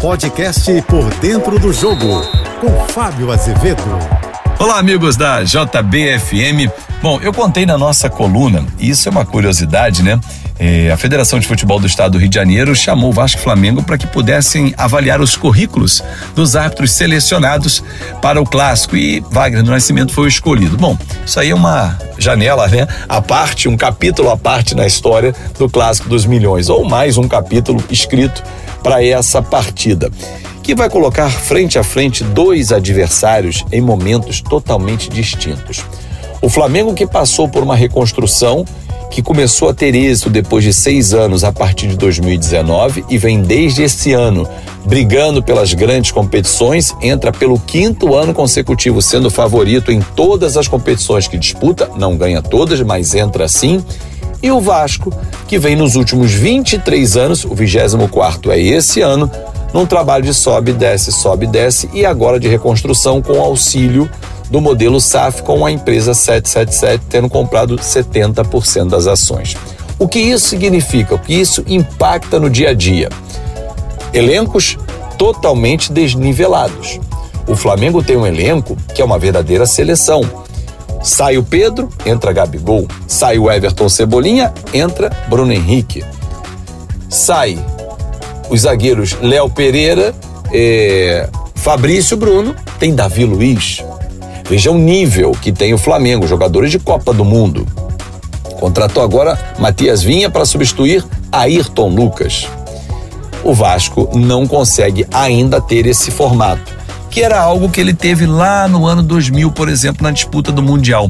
Podcast Por Dentro do Jogo, com Fábio Azevedo. Olá, amigos da JBFM. Bom, eu contei na nossa coluna, e isso é uma curiosidade, né? É, a Federação de Futebol do Estado do Rio de Janeiro chamou o Vasco e Flamengo para que pudessem avaliar os currículos dos árbitros selecionados para o clássico e Wagner do Nascimento foi o escolhido. Bom, isso aí é uma janela, né? A parte, um capítulo à parte na história do clássico dos milhões, ou mais um capítulo escrito para essa partida que vai colocar frente a frente dois adversários em momentos totalmente distintos. O Flamengo, que passou por uma reconstrução que começou a ter êxito depois de seis anos a partir de 2019 e vem desde esse ano brigando pelas grandes competições, entra pelo quinto ano consecutivo sendo favorito em todas as competições que disputa, não ganha todas, mas entra assim. E o Vasco, que vem nos últimos 23 anos, o 24 é esse ano, num trabalho de sobe, desce, sobe, desce e agora de reconstrução com auxílio do modelo SAF com a empresa 777 tendo comprado 70% das ações. O que isso significa? O que isso impacta no dia a dia? Elencos totalmente desnivelados. O Flamengo tem um elenco que é uma verdadeira seleção. Sai o Pedro, entra Gabigol. Sai o Everton Cebolinha, entra Bruno Henrique. Sai os zagueiros Léo Pereira, eh, Fabrício Bruno, tem Davi Luiz. Veja o nível que tem o Flamengo, jogadores de Copa do Mundo. Contratou agora Matias Vinha para substituir Ayrton Lucas. O Vasco não consegue ainda ter esse formato, que era algo que ele teve lá no ano 2000, por exemplo, na disputa do Mundial.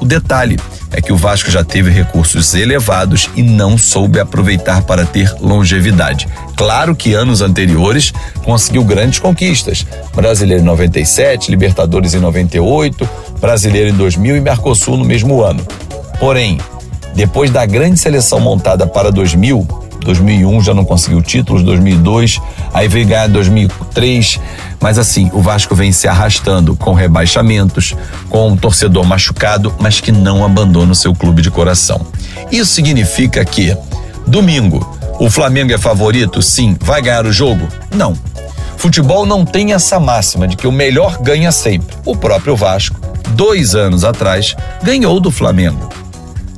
O detalhe é que o Vasco já teve recursos elevados e não soube aproveitar para ter longevidade. Claro que anos anteriores conseguiu grandes conquistas. Brasileiro em 97, Libertadores em 98, Brasileiro em 2000 e Mercosul no mesmo ano. Porém, depois da grande seleção montada para 2000, 2001 já não conseguiu títulos, 2002, aí veio ganhar 2003, mas assim, o Vasco vem se arrastando com rebaixamentos, com um torcedor machucado, mas que não abandona o seu clube de coração. Isso significa que domingo o Flamengo é favorito? Sim. Vai ganhar o jogo? Não. Futebol não tem essa máxima de que o melhor ganha sempre. O próprio Vasco, dois anos atrás, ganhou do Flamengo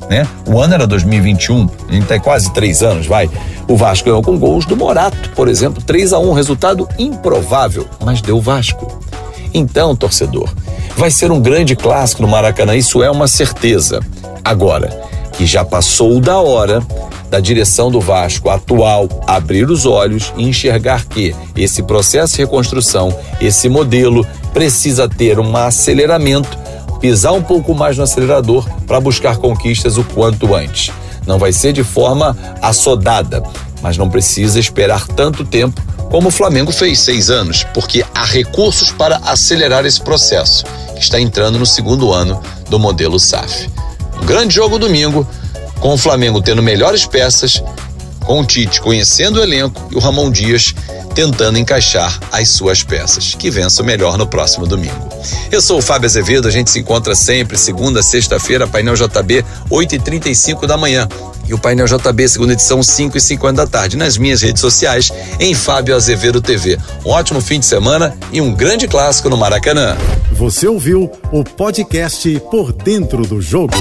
né? O ano era 2021, a tem quase três anos, vai. O Vasco ganhou com gols do Morato, por exemplo, 3 a 1 resultado improvável, mas deu Vasco. Então, torcedor, vai ser um grande clássico no Maracanã, isso é uma certeza. Agora, que já passou da hora da direção do Vasco atual abrir os olhos e enxergar que esse processo de reconstrução, esse modelo, precisa ter um aceleramento pisar um pouco mais no acelerador para buscar conquistas o quanto antes. Não vai ser de forma assodada, mas não precisa esperar tanto tempo como o Flamengo fez seis anos, porque há recursos para acelerar esse processo, que está entrando no segundo ano do modelo SAF. Um grande jogo domingo, com o Flamengo tendo melhores peças, com o Tite conhecendo o elenco e o Ramon Dias tentando encaixar as suas peças. Que vença o melhor no próximo domingo. Eu sou o Fábio Azevedo, a gente se encontra sempre, segunda, sexta-feira, painel JB, 8h35 da manhã. E o painel JB, segunda edição, 5 e 50 da tarde, nas minhas redes sociais, em Fábio Azevedo TV. Um ótimo fim de semana e um grande clássico no Maracanã. Você ouviu o podcast Por Dentro do Jogo.